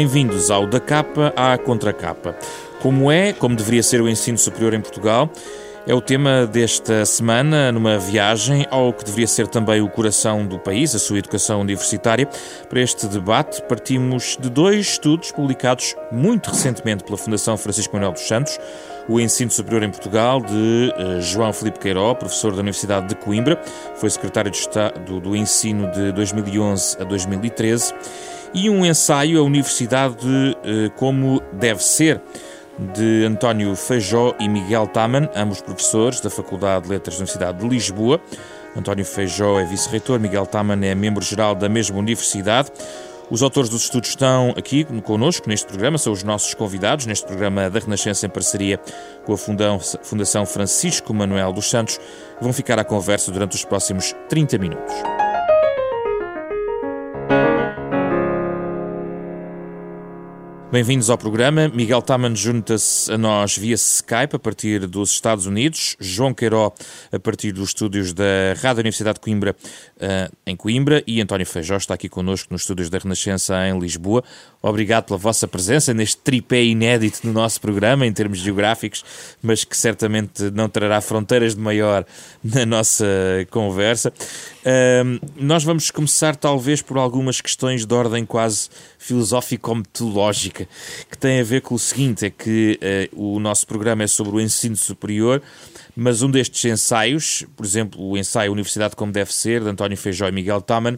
Bem-vindos ao Da Capa à Contracapa. Como é, como deveria ser o ensino superior em Portugal, é o tema desta semana, numa viagem ao que deveria ser também o coração do país, a sua educação universitária. Para este debate, partimos de dois estudos publicados muito recentemente pela Fundação Francisco Manuel dos Santos. O Ensino Superior em Portugal, de uh, João Felipe Queiró, professor da Universidade de Coimbra, foi secretário de Estado do Ensino de 2011 a 2013 e um ensaio A Universidade eh, como Deve Ser, de António Feijó e Miguel Taman, ambos professores da Faculdade de Letras da Universidade de Lisboa. António Feijó é vice-reitor, Miguel Taman é membro-geral da mesma universidade. Os autores dos estudos estão aqui connosco neste programa, são os nossos convidados neste programa da Renascença em parceria com a Fundação Francisco Manuel dos Santos. Vão ficar à conversa durante os próximos 30 minutos. Bem-vindos ao programa. Miguel Taman junta-se a nós via Skype a partir dos Estados Unidos. João Queiró a partir dos estúdios da Rádio Universidade de Coimbra uh, em Coimbra e António Feijó está aqui connosco nos estúdios da Renascença em Lisboa. Obrigado pela vossa presença neste tripé inédito no nosso programa em termos geográficos, mas que certamente não trará fronteiras de maior na nossa conversa. Uh, nós vamos começar talvez por algumas questões de ordem quase filosófico-metodológica, que tem a ver com o seguinte: é que uh, o nosso programa é sobre o ensino superior, mas um destes ensaios, por exemplo, o ensaio Universidade como Deve Ser, de António Feijó e Miguel Taman,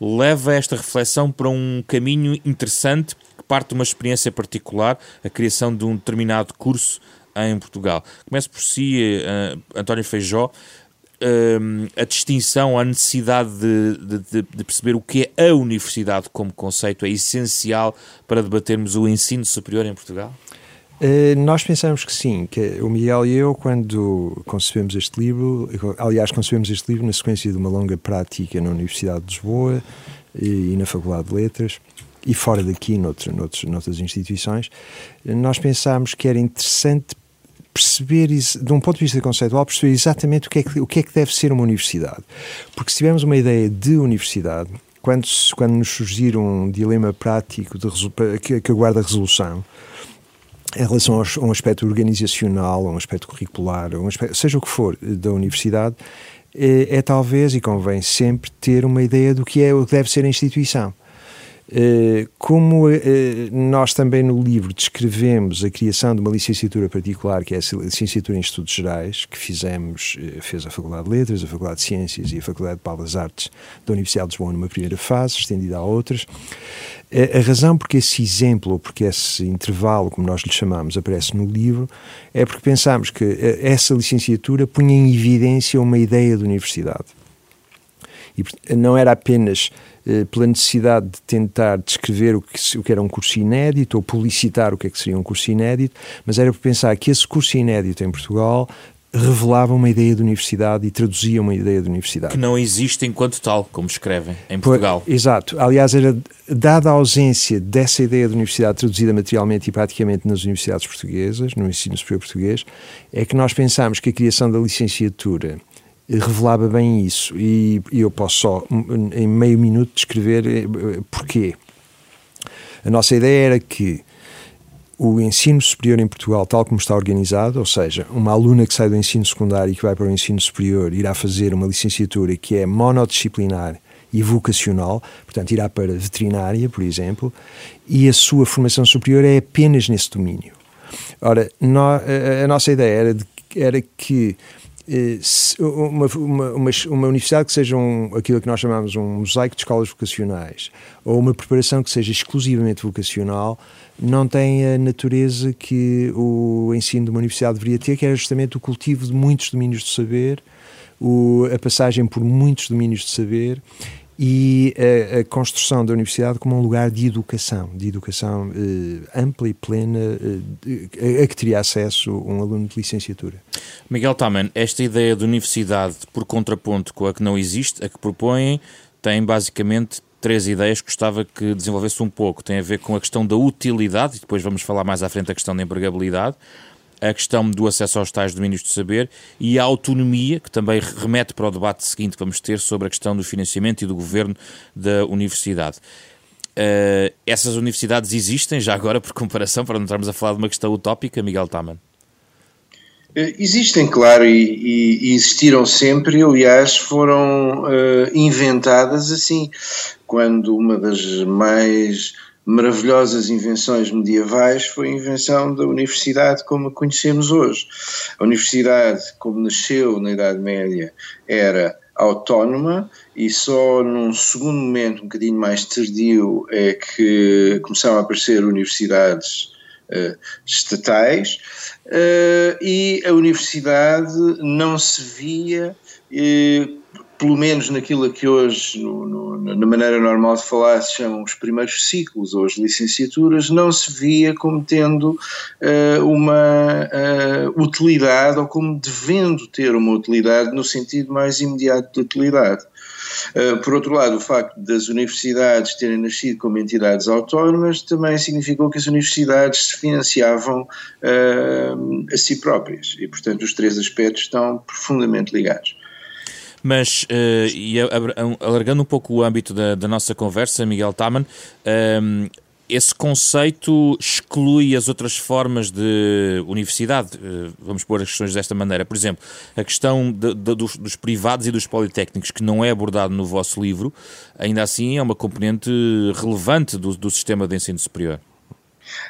leva esta reflexão para um caminho interessante que parte de uma experiência particular, a criação de um determinado curso em Portugal. Começo por si, uh, António Feijó um, a distinção, a necessidade de, de, de, perceber o que é a universidade como conceito é essencial para debatermos o ensino superior em Portugal? Uh, nós pensamos que sim, que o Miguel e eu, quando concebemos este livro, aliás, concebemos este livro na sequência de uma longa prática na Universidade de Lisboa e, na Faculdade de Letras, e fora daqui, noutro, noutras instituições, nós pensámos que era interessante perceber, de um ponto de vista conceitual, perceber exatamente o que, é que, o que é que deve ser uma universidade. Porque se tivermos uma ideia de universidade, quando, quando nos surgir um dilema prático de, que, que aguarda resolução, em relação a um aspecto organizacional, a um aspecto curricular, um aspecto, seja o que for da universidade, é, é, talvez, e convém sempre, ter uma ideia do que é o que deve ser a instituição. Eh, como eh, nós também no livro descrevemos a criação de uma licenciatura particular, que é a licenciatura em Estudos Gerais, que fizemos, eh, fez a Faculdade de Letras, a Faculdade de Ciências e a Faculdade de Belas Artes da Universidade de Lisboa numa primeira fase, estendida a outras. A razão porque esse exemplo, ou porque esse intervalo, como nós lhe chamamos, aparece no livro, é porque pensamos que essa licenciatura punha em evidência uma ideia de universidade. E não era apenas eh, pela necessidade de tentar descrever o que, o que era um curso inédito ou publicitar o que é que seria um curso inédito, mas era por pensar que esse curso inédito em Portugal revelava uma ideia de universidade e traduzia uma ideia de universidade. Que não existe enquanto tal, como escrevem em Portugal. exato. Aliás, era dada a ausência dessa ideia de universidade traduzida materialmente e praticamente nas universidades portuguesas, no ensino superior português, é que nós pensámos que a criação da licenciatura revelava bem isso. E, e eu posso só, em meio minuto, descrever eh, porquê. A nossa ideia era que o ensino superior em Portugal, tal como está organizado, ou seja, uma aluna que sai do ensino secundário e que vai para o ensino superior irá fazer uma licenciatura que é monodisciplinar e vocacional, portanto, irá para veterinária, por exemplo, e a sua formação superior é apenas nesse domínio. Ora, no, a, a, nossa ideia era, de, era que uma, uma, uma, uma, universidade que seja um, aquilo que nós chamamos um mosaico de escolas vocacionais ou uma preparação que seja exclusivamente vocacional não tem a natureza que o ensino de uma universidade deveria ter, que era justamente o cultivo de muitos domínios de saber, o, a passagem por muitos domínios de saber e a, a, construção da universidade como um lugar de educação, de educação eh, ampla e plena, eh, a que teria acesso um aluno de licenciatura. Miguel Taman, esta ideia de universidade por contraponto com a que não existe, a que propõem, tem basicamente três ideias que gostava que desenvolvesse um pouco. Tem a ver com a questão da utilidade, e depois vamos falar mais à frente da questão da empregabilidade, a questão do acesso aos tais domínios de saber e a autonomia, que também remete para o debate seguinte que vamos ter sobre a questão do financiamento e do governo da universidade. Uh, essas universidades existem já agora, por comparação, para não estarmos a falar de uma questão utópica, Miguel Taman? Eh, existem, claro, e, e, existiram sempre, aliás, foram uh, inventadas assim. Quando uma das mais maravilhosas invenções medievais foi a invenção da universidade como a conhecemos hoje. A universidade, como nasceu na Idade Média, era autónoma e só num segundo momento, um bocadinho mais tardio, é que começaram a aparecer universidades uh, estatais uh, e a universidade não se via uh, pelo menos naquilo que hoje, no, no, na maneira normal de falar, se chamam os primeiros ciclos ou as licenciaturas, não se via como tendo uh, uma uh, utilidade ou como devendo ter uma utilidade no sentido mais imediato de utilidade. Uh, por outro lado, o facto das universidades terem nascido como entidades autónomas também significou que as universidades se financiavam a si próprias e, portanto, os três aspectos estão profundamente ligados. Mas, uh, e alargando um pouco o âmbito da, da nossa conversa, Miguel Taman, um, esse conceito exclui as outras formas de universidade. Eh, vamos pôr as questões desta maneira. Por exemplo, a questão de, de, dos, dos, privados e dos politécnicos, que não é abordado no vosso livro, ainda assim é uma componente relevante do, do sistema de ensino superior.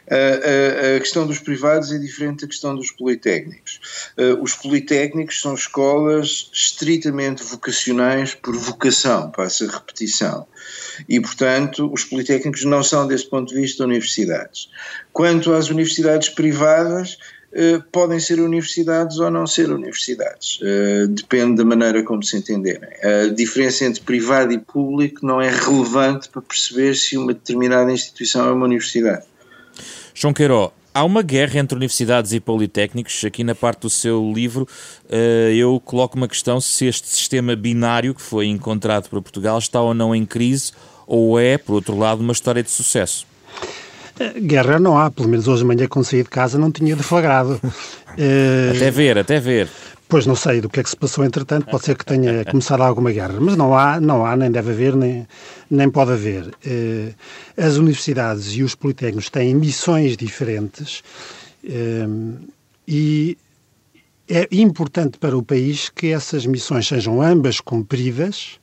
A, questão dos privados é diferente da questão dos politécnicos. Os politécnicos são escolas estritamente vocacionais por vocação, passa a repetição. E, portanto, os politécnicos não são, desse ponto de vista, universidades. Quanto às universidades privadas, Uh, podem ser universidades ou não ser universidades. Uh, depende da maneira como se entenderem. A diferença entre privado e público não é relevante para perceber se uma determinada instituição é uma universidade. João Queiró, há uma guerra entre universidades e politécnicos. Aqui na parte do seu livro eh, eu coloco uma questão se este sistema binário que foi encontrado para Portugal está ou não em crise ou é, por outro lado, uma história de sucesso. Eh, guerra não há, pelo menos hoje de manhã quando saí de casa não tinha deflagrado. até ver, até ver. Pois não sei do que é que se passou entretanto, pode ser que tenha começado alguma guerra, mas não há, não há, nem deve haver, nem, nem pode haver. Eh, as universidades e os politécnicos têm missões diferentes eh, e é importante para o país que essas missões sejam ambas cumpridas.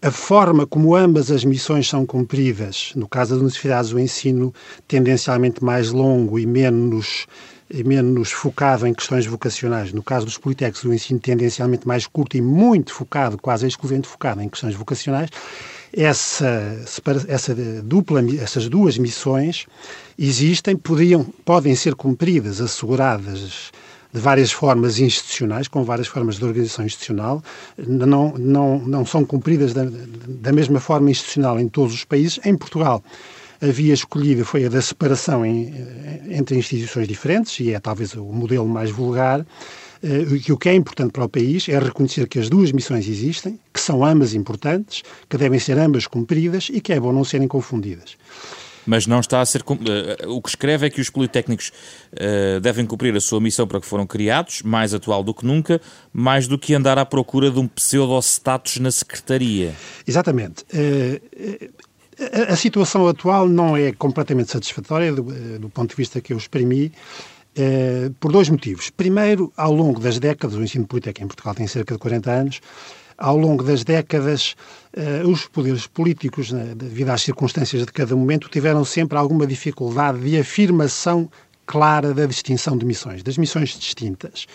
A forma como ambas as missões são cumpridas, no caso das universidades, o ensino tendencialmente mais longo e menos menos focado em questões vocacionais. No caso dos politécnicos, o ensino tendencialmente mais curto e muito focado, quase exclusivamente focado em questões vocacionais. Essa, essa dupla, essas duas missões existem, podiam, podem ser cumpridas, asseguradas de várias formas institucionais, com várias formas de organização institucional, não, não, não são cumpridas da, da mesma forma institucional em todos os países. Em Portugal, a via escolhida foi a da separação em, entre instituições diferentes, e é talvez o modelo mais vulgar, uh, que o que é importante para o país é reconhecer que as duas missões existem, que são ambas importantes, que devem ser ambas cumpridas e que é bom não serem confundidas. Mas não está a ser. Uh, o que escreve é que os politécnicos uh, devem cumprir a sua missão para que foram criados, mais atual do que nunca, mais do que andar à procura de um pseudo-status na secretaria. Exatamente. A, situação atual não é completamente satisfatória do, eh, do ponto de vista que eu exprimi, eh, por dois motivos. Primeiro, ao longo das décadas, o ensino politécnico em Portugal tem cerca de 40 anos, ao longo das décadas, eh, os poderes políticos, devido às circunstâncias de cada momento, tiveram sempre alguma dificuldade de afirmação clara da distinção de missões, das missões distintas.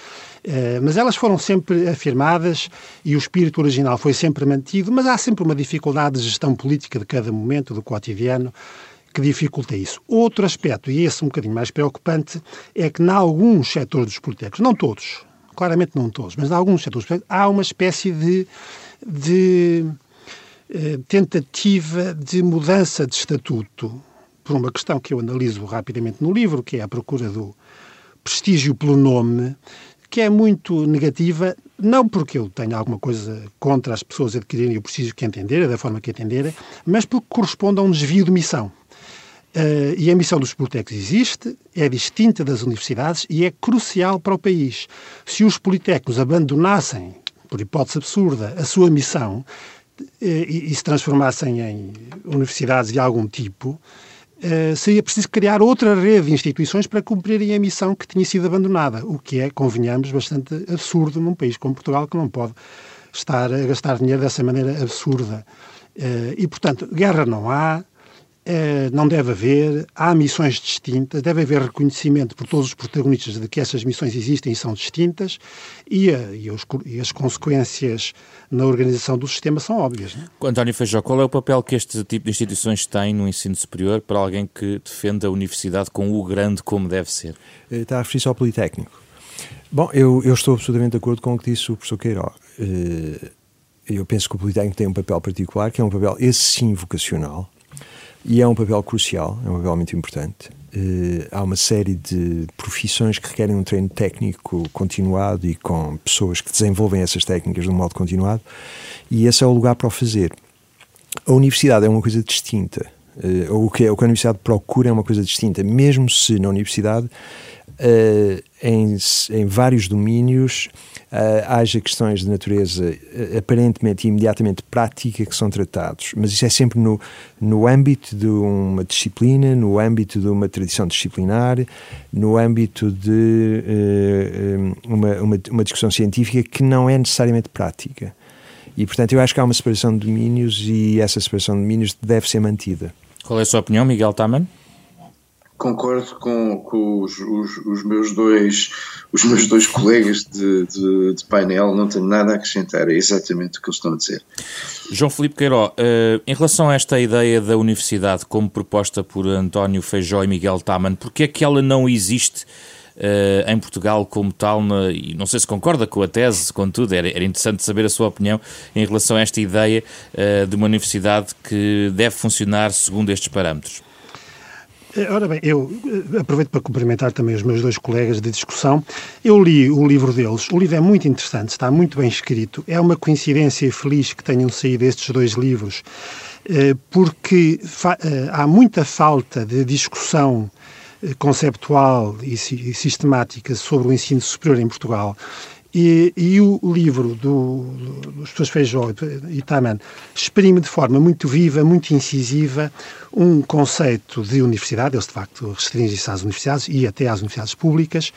Uh, mas elas foram sempre afirmadas e o espírito original foi sempre mantido, mas há sempre uma dificuldade de gestão política de cada momento, do cotidiano, que dificulta isso. Outro aspecto, e esse um bocadinho mais preocupante, é que, em alguns setores dos políticos, não todos, claramente não todos, mas em alguns setores há uma espécie de, de eh, tentativa de mudança de estatuto por uma questão que eu analiso rapidamente no livro, que é a procura do prestígio pelo nome, que é muito negativa, não porque eu tenha alguma coisa contra as pessoas adquirirem o prestígio que entenderem, da forma que entenderem, mas porque corresponde a um desvio de missão. Uh, e a missão dos politécnicos existe, é distinta das universidades e é crucial para o país. Se os politécnicos abandonassem, por hipótese absurda, a sua missão, e, e se transformassem em universidades de algum tipo, Uh, seria preciso criar outra rede de instituições para cumprirem a missão que tinha sido abandonada, o que é, convenhamos, bastante absurdo num país como Portugal, que não pode estar a gastar dinheiro dessa maneira absurda. Uh, e, portanto, guerra não há, não deve haver, há missões distintas, deve haver reconhecimento por todos os protagonistas de que essas missões existem e são distintas, e, e, os, e as consequências na organização do sistema são óbvias. Não? É? António Feijó, qual é o papel que este tipo de instituições tem no ensino superior para alguém que defende a universidade com o grande como deve ser? Eh, está a referir-se ao Politécnico. Bom, eu, eu, estou absolutamente de acordo com o que disse o professor Queiroz. Eh, eu penso que o Politécnico tem um papel particular, que é um papel, esse sim, vocacional, e é um papel crucial, é um papel muito importante. Uh, há uma série de profissões que requerem um treino técnico continuado e com pessoas que desenvolvem essas técnicas de um modo continuado, e esse é o lugar para o fazer. A universidade é uma coisa distinta. Ou o que, é, o que a universidade procura é uma coisa distinta, mesmo se na universidade, uh, em, em vários domínios, uh, haja questões de natureza uh, aparentemente e imediatamente prática que são tratados, mas isso é sempre no, no âmbito de uma disciplina, no âmbito de uma tradição disciplinar, no âmbito de uh, uma, uma, uma discussão científica que não é necessariamente prática. E, portanto, eu acho que há uma separação de domínios e essa separação de domínios deve ser mantida. Qual é a sua opinião, Miguel Taman? Concordo com, com os, os, os, meus dois, os meus dois colegas de, de, de, painel, não tenho nada a acrescentar, é exatamente o que eles estão a dizer. João Filipe Queiró, uh, em relação a esta ideia da universidade como proposta por António Feijó e Miguel Taman, porque é que ela não existe uh, em Portugal como tal, na, e não sei se concorda com a tese, contudo, era, era interessante saber a sua opinião em relação a esta ideia uh, de uma universidade que deve funcionar segundo estes parâmetros. Eh, ora bem, eu aproveito para cumprimentar também os meus dois colegas de discussão. Eu li o livro deles. O livro é muito interessante, está muito bem escrito. É uma coincidência feliz que tenham saído estes dois livros, porque há muita falta de discussão conceptual e sistemática sobre o ensino superior em Portugal. E, e o livro do, do, dos professores Feijó e Taman exprime de forma muito viva, muito incisiva, um conceito de universidade, eles de facto restringem-se às universidades e até às universidades públicas,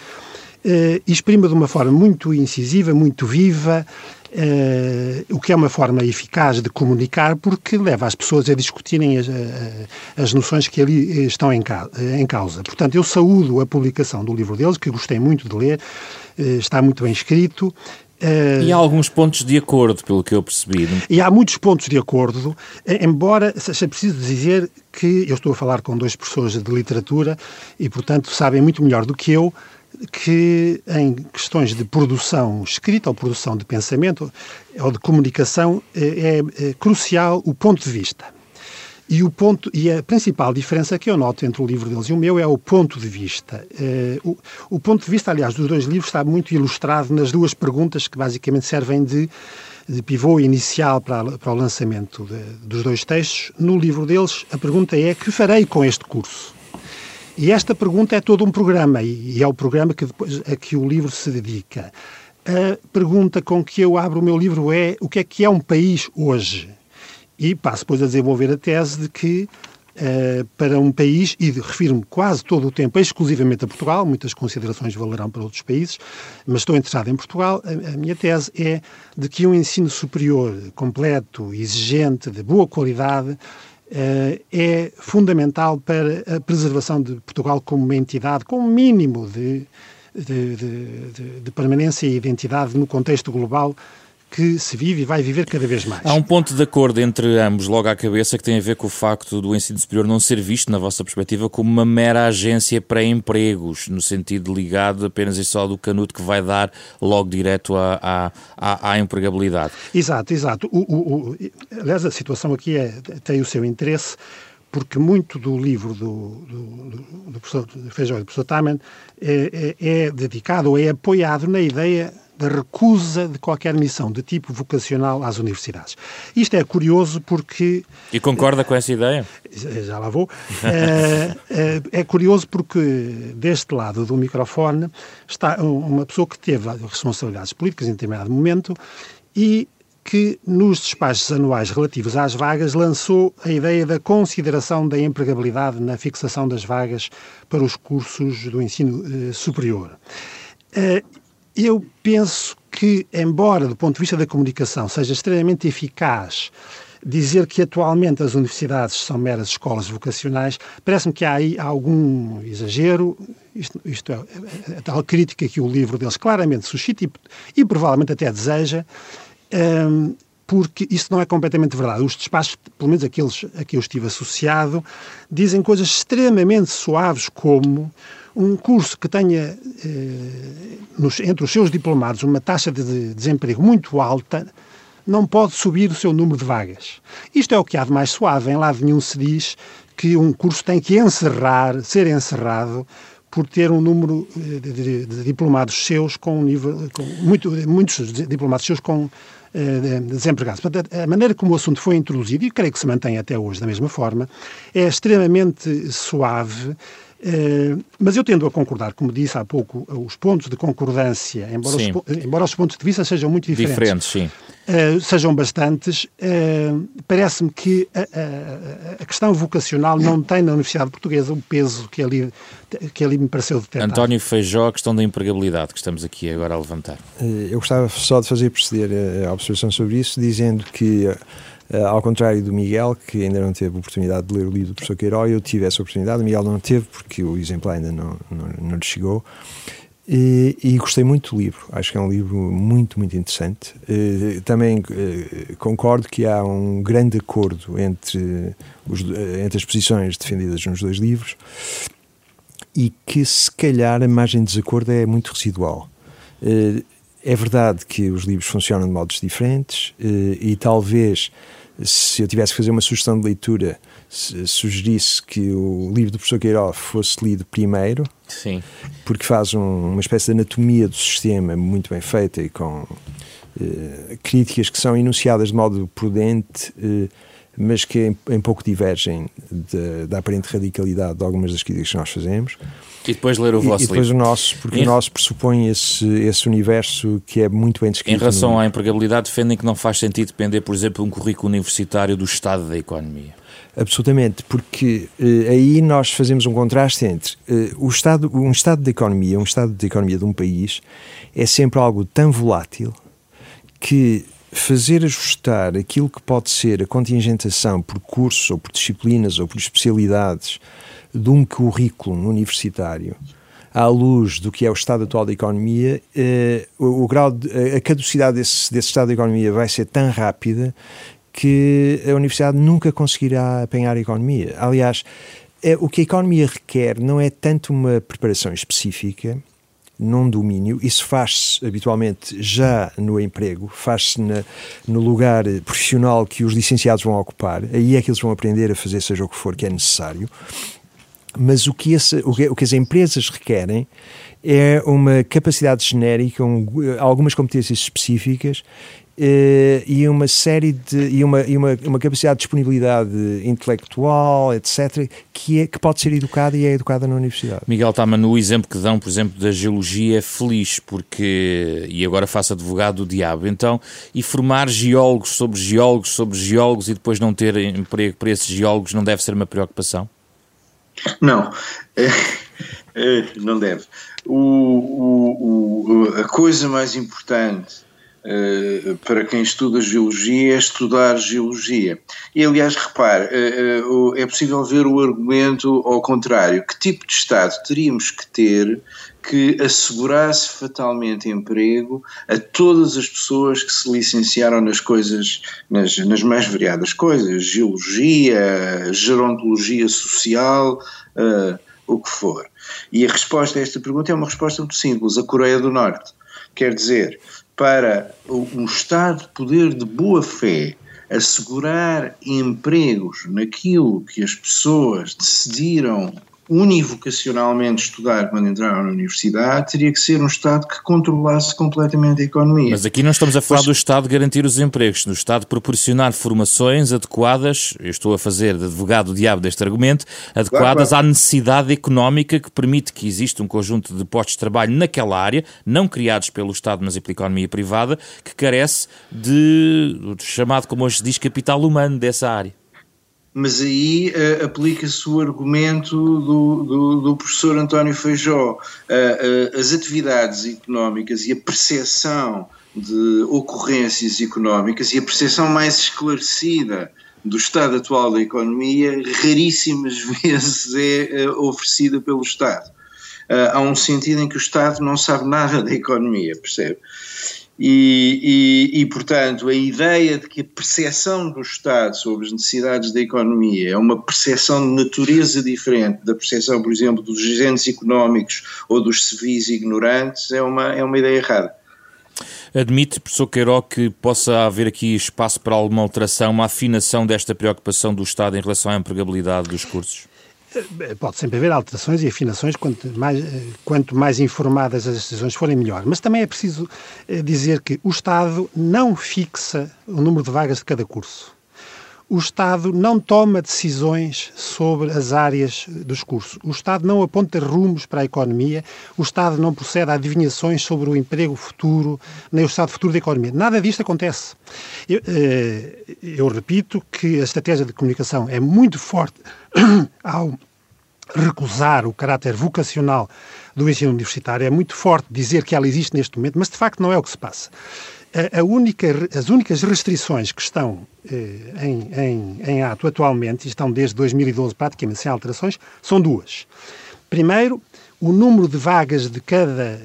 eh, exprime de uma forma muito incisiva, muito viva, eh, o que é uma forma eficaz de comunicar, porque leva as pessoas a discutirem as, as noções que ali estão em, em causa. Portanto, eu saúdo a publicação do livro deles, que gostei muito de ler, eh, está muito bem escrito. E há alguns pontos de acordo, pelo que eu percebi. E há muitos pontos de acordo, eh, embora seja preciso dizer que eu estou a falar com dois professores de literatura e, portanto, sabem muito melhor do que eu que em questões de produção escrita ou produção de pensamento ou de comunicação eh, é, é crucial o ponto de vista. E, o ponto, e a principal diferença que eu noto entre o livro deles e o meu é o ponto de vista. Uh, o, o, ponto de vista, aliás, dos dois livros está muito ilustrado nas duas perguntas que basicamente servem de, de pivô inicial para, para o lançamento de, dos dois textos. No livro deles, a pergunta é: que farei com este curso? E esta pergunta é todo um programa, e, é o programa que depois, a que o livro se dedica. A pergunta com que eu abro o meu livro é: o que é que é um país hoje? E passo depois a desenvolver a tese de que Uh, para um país, e refiro-me quase todo o tempo exclusivamente a Portugal, muitas considerações valerão para outros países, mas estou interessado em Portugal, a, a, minha tese é de que um ensino superior completo, exigente, de boa qualidade, é fundamental para a preservação de Portugal como uma entidade com um mínimo de, de, de, de permanência e identidade no contexto global que se vive e vai viver cada vez mais. Há um ponto de acordo entre ambos, logo à cabeça, que tem a ver com o facto do ensino superior não ser visto, na vossa perspectiva, como uma mera agência para empregos, no sentido ligado apenas e só do canuto que vai dar logo direto à, à, à empregabilidade. Exato, exato. O, o, o, aliás, a situação aqui é, tem o seu interesse porque muito do livro do, do, do professor Feijó e do professor Taman é, é, é dedicado ou é apoiado na ideia da recusa de qualquer missão de tipo vocacional às universidades. Isto é curioso porque... E concorda com essa ideia? Já lá vou. é, é, é, curioso porque deste lado do microfone está uma pessoa que teve responsabilidades políticas em determinado momento e que, nos despachos anuais relativos às vagas, lançou a ideia da consideração da empregabilidade na fixação das vagas para os cursos do ensino eh, superior. Eh, eu penso que, embora do ponto de vista da comunicação seja extremamente eficaz dizer que atualmente as universidades são meras escolas vocacionais, parece-me que há aí algum exagero, isto, isto é, é, a tal crítica que o livro deles claramente suscita e, e provavelmente até deseja, um, porque isso não é completamente verdade. Os despachos, pelo menos aqueles a que eu estive associado, dizem coisas extremamente suaves como um curso que tenha eh, nos, entre os seus diplomados uma taxa de desemprego muito alta não pode subir o seu número de vagas. Isto é o que há de mais suave. Em lado nenhum se diz que um curso tem que encerrar, ser encerrado por ter um número eh, de, de, de diplomados seus com um nível, com muito, muitos diplomados seus com uh, desempregados. Portanto, a maneira como o assunto foi introduzido, e creio que se mantém até hoje da mesma forma, é extremamente suave, mas eu tendo a concordar, como disse há pouco, os pontos de concordância, embora, os, embora os pontos de vista sejam muito diferentes, diferentes sim. Uh, sejam bastantes, uh, parece-me que a, a, a, questão vocacional não tem na Universidade Portuguesa o peso que ali, que ali me pareceu detectar. António Feijó, a questão da empregabilidade que estamos aqui agora a levantar. Eu gostava só de fazer proceder a observação sobre isso, dizendo que Uh, ao contrário do Miguel, que ainda não teve oportunidade de ler o livro do professor Queiroz, eu tive essa oportunidade, o Miguel não teve porque o exemplar ainda não, não, não lhe chegou. E, e, gostei muito do livro, acho que é um livro muito, muito interessante. Uh, também uh, concordo que há um grande acordo entre, os, entre as posições defendidas nos dois livros e que, se calhar, a margem de desacordo é muito residual. É verdade que os livros funcionam de modos diferentes e talvez se eu tivesse que fazer uma sugestão de leitura, sugerisse que o livro do professor Queiroz fosse lido primeiro, Sim. porque faz um, uma espécie de anatomia do sistema muito bem feita e com uh, críticas que são enunciadas de modo prudente, uh, mas que em, em pouco divergem de, da aparente radicalidade de algumas das críticas que nós fazemos. E depois ler o vosso e, e depois livro. o nosso, porque em... o nosso pressupõe esse, esse universo que é muito bem descrito. Em relação no... à empregabilidade, defendem que não faz sentido depender, por exemplo, de um currículo universitário do estado da economia. Absolutamente, porque eh, aí nós fazemos um contraste entre eh, o estado, um estado de economia, um estado de economia de um país é sempre algo tão volátil que fazer ajustar aquilo que pode ser a contingentação por cursos ou por disciplinas ou por especialidades de um currículo universitário à luz do que é o estado atual da economia, eh, o, o, grau de, a caducidade desse, desse estado da economia vai ser tão rápida que a universidade nunca conseguirá apanhar a economia. Aliás, é, o que a economia requer não é tanto uma preparação específica num domínio, isso faz-se habitualmente já no emprego, faz-se no lugar profissional que os licenciados vão ocupar, aí é que eles vão aprender a fazer seja o que for que é necessário. Mas o que, esse, o que, o que as empresas requerem é uma capacidade genérica, um, algumas competências específicas e uma série de e uma, e uma, uma capacidade de disponibilidade intelectual, etc., que, é, que pode ser educada e é educada na universidade. Miguel Tama, no exemplo que dão, por exemplo, da geologia é feliz, porque, e agora faço advogado do diabo, então, e formar geólogos sobre geólogos sobre geólogos e depois não ter emprego para esses geólogos não deve ser uma preocupação? Não, não deve. O, o, o, a coisa mais importante para quem estuda geologia é estudar geologia. E aliás, repare, uh, uh, é possível ver o argumento ao contrário. Que tipo de Estado teríamos que ter que assegurasse fatalmente emprego a todas as pessoas que se licenciaram nas coisas, nas, nas mais variadas coisas, geologia, gerontologia social, o que for. E a resposta a esta pergunta é uma resposta muito simples: a Coreia do Norte. Quer dizer, para um Estado poder de boa fé assegurar empregos naquilo que as pessoas decidiram univocacionalmente estudar quando entraram na universidade, teria que ser um Estado que controlasse completamente a economia. Mas aqui não estamos a falar do Estado garantir os empregos, do Estado proporcionar formações adequadas, eu estou a fazer de advogado diabo deste argumento, adequadas claro, claro. à necessidade económica que permite que exista um conjunto de postos de trabalho naquela área, não criados pelo Estado, mas pela economia privada, que carece de, de chamado, como hoje se diz, capital humano dessa área mas aí uh, aplica-se o argumento do, do, do, professor António Feijó. Uh, uh, as atividades económicas e a percepção de ocorrências económicas e a percepção mais esclarecida do estado atual da economia raríssimas vezes é oferecida pelo Estado. há um sentido em que o Estado não sabe nada da economia, percebe? E, e, e, portanto, a ideia de que a percepção do Estado sobre as necessidades da economia é uma percepção de natureza diferente da percepção, por exemplo, dos agentes económicos ou dos civis ignorantes é uma, é uma ideia errada. Admite, professor Queiroz, que possa haver aqui espaço para alguma alteração, uma afinação desta preocupação do Estado em relação à empregabilidade dos cursos? Eh, pode sempre haver alterações e afinações, quanto mais, eh, quanto mais informadas as decisões forem, melhor. Mas também é preciso eh, dizer que o Estado não fixa o número de vagas de cada curso. O Estado não toma decisões sobre as áreas dos cursos. O Estado não aponta rumos para a economia. O Estado não procede a adivinhações sobre o emprego futuro, nem o estado futuro da economia. Nada disto acontece. Eu, eu repito que a estratégia de comunicação é muito forte ao recusar o caráter vocacional do ensino universitário. É muito forte dizer que ela existe neste momento, mas de facto não é o que se passa. Única, as únicas restrições que estão eh, em, em, em ato atualmente, e estão desde 2012 praticamente sem alterações, são duas. Primeiro, o número de vagas de cada,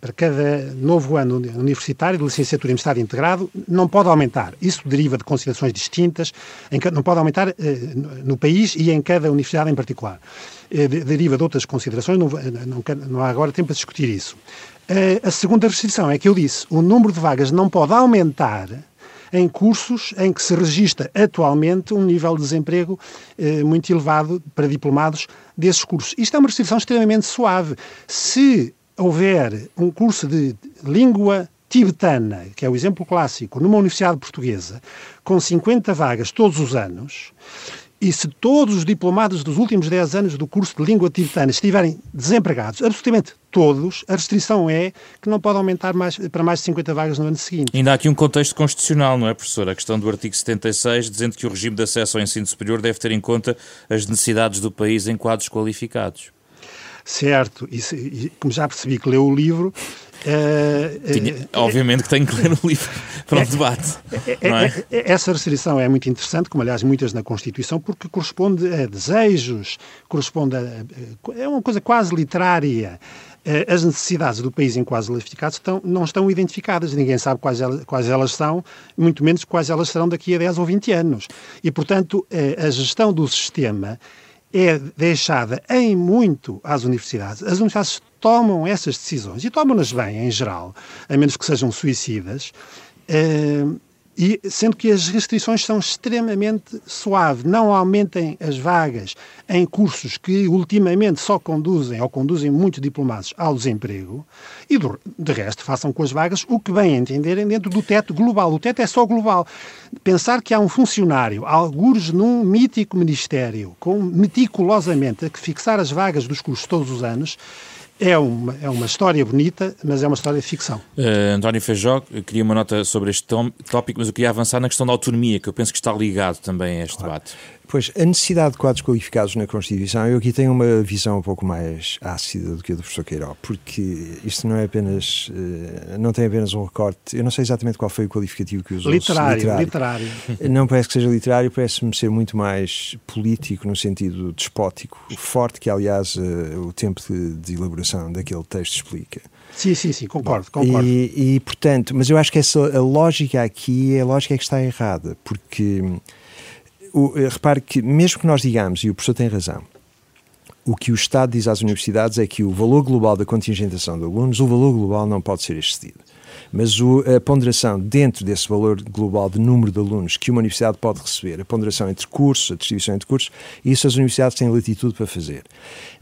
para cada novo ano universitário de licenciatura em Estado integrado não pode aumentar. Isso deriva de considerações distintas, em, não pode aumentar eh, no país e em cada universidade em particular. Eh, deriva de outras considerações, não, não, não há agora tempo para discutir isso. Eh, a segunda restrição é que eu disse, o número de vagas não pode aumentar em cursos em que se registra atualmente um nível de desemprego eh, muito elevado para diplomados desses cursos. Isto é uma restrição extremamente suave. Se houver um curso de língua tibetana, que é o exemplo clássico, numa universidade portuguesa, com 50 vagas todos os anos, e se todos os diplomados dos últimos 10 anos do curso de língua tibetana estiverem desempregados, absolutamente todos, a restrição é que não pode aumentar mais, para mais de 50 vagas no ano seguinte. Ainda há aqui um contexto constitucional, não é, professor? A questão do artigo 76, dizendo que o regime de acesso ao ensino superior deve ter em conta as necessidades do país em quadros qualificados. Certo, e, e como já percebi que leu o livro, Uh, Tinha, uh, obviamente que tenho que ler o livro para o debate. É? Essa restrição é muito interessante, como aliás muitas na Constituição, porque corresponde a desejos, corresponde a. é uma coisa quase literária. As necessidades do país em quase qualificados estão, não estão identificadas, ninguém sabe quais elas, quais elas são, muito menos quais elas serão daqui a 10 ou 20 anos. E, portanto, a gestão do sistema é deixada em muito às universidades. As universidades tomam essas decisões e tomam-nas bem, em geral, a menos que sejam suicidas. Uh, e sendo que as restrições são extremamente suaves, não aumentem as vagas em cursos que ultimamente só conduzem ou conduzem muitos diplomados ao desemprego e do, de resto façam com as vagas o que bem entenderem dentro do teto global. O teto é só global. Pensar que há um funcionário, algures num mítico ministério, com meticulosamente a fixar as vagas dos cursos todos os anos, é uma, é uma história bonita, mas é uma história de ficção. Uh, António Feijó, queria uma nota sobre este tópico, mas eu queria avançar na questão da autonomia, que eu penso que está ligado também a este claro. debate. Pois, a necessidade de quadros qualificados na Constituição, eu aqui tenho uma visão um pouco mais ácida do que a do professor Queiroz, porque isto não é apenas, eh, não tem apenas um recorte, eu não sei exatamente qual foi o qualificativo que usou. Literário, literário. literário. Não parece que seja literário, parece-me ser muito mais político, no sentido despótico, forte que, aliás, eh, o tempo de, de elaboração daquele texto explica. Sim, sim, sim, concordo, concordo. E, e, portanto, mas eu acho que essa, a lógica aqui, a lógica é que está errada, porque o, eh, repare que, mesmo que nós digamos, e o professor tem razão, o que o Estado diz às universidades é que o valor global da contingentação de alunos, o valor global não pode ser excedido. Mas o, a ponderação dentro desse valor global de número de alunos que uma universidade pode receber, a ponderação entre cursos, a distribuição entre cursos, isso as universidades têm latitude para fazer.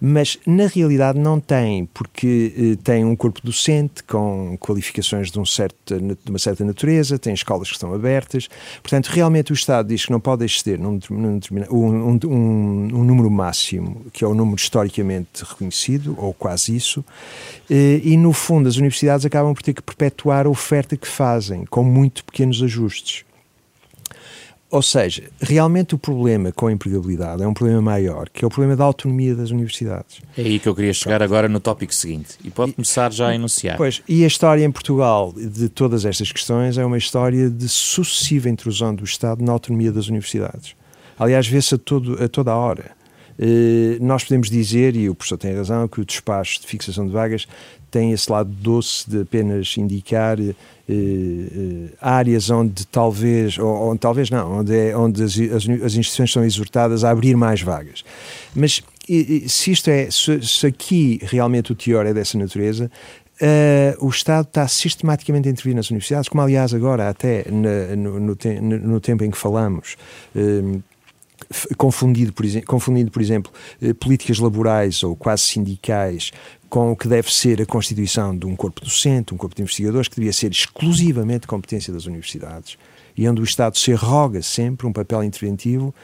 Mas na realidade não têm, porque eh, têm um corpo docente com qualificações de, um certo, de uma certa natureza, têm escolas que estão abertas. Portanto, realmente o Estado diz que não pode exceder num, num, um, um, um, número máximo, que é o número historicamente reconhecido, ou quase isso, e no fundo as universidades acabam por ter que perpetuar a oferta que fazem, com muito pequenos ajustes. Ou seja, realmente o problema com a empregabilidade é um problema maior, que é o problema da autonomia das universidades. É aí que eu queria chegar agora no tópico seguinte. E pode começar já a enunciar. Pois, e a história em Portugal de todas estas questões é uma história de sucessiva intrusão do Estado na autonomia das universidades. Aliás, vê-se a, todo, a toda a hora. Uh, nós podemos dizer, e o professor tem razão, que o despacho de fixação de vagas tem esse lado doce de apenas indicar uh, uh, áreas onde talvez, ou, talvez não, onde, é, onde as, as, as, instituições são exortadas a abrir mais vagas. Mas se isto é, se, se aqui realmente o teor é dessa natureza, Uh, o Estado está sistematicamente a intervir nas universidades, como aliás agora até na, no, no, te, no, tempo em que falamos. Uh, confundido, por, confundindo, por exemplo, eh, políticas laborais ou quase sindicais com o que deve ser a constituição de um corpo docente, um corpo de investigadores, que devia ser exclusivamente competência das universidades e onde o Estado se arroga sempre um papel interventivo,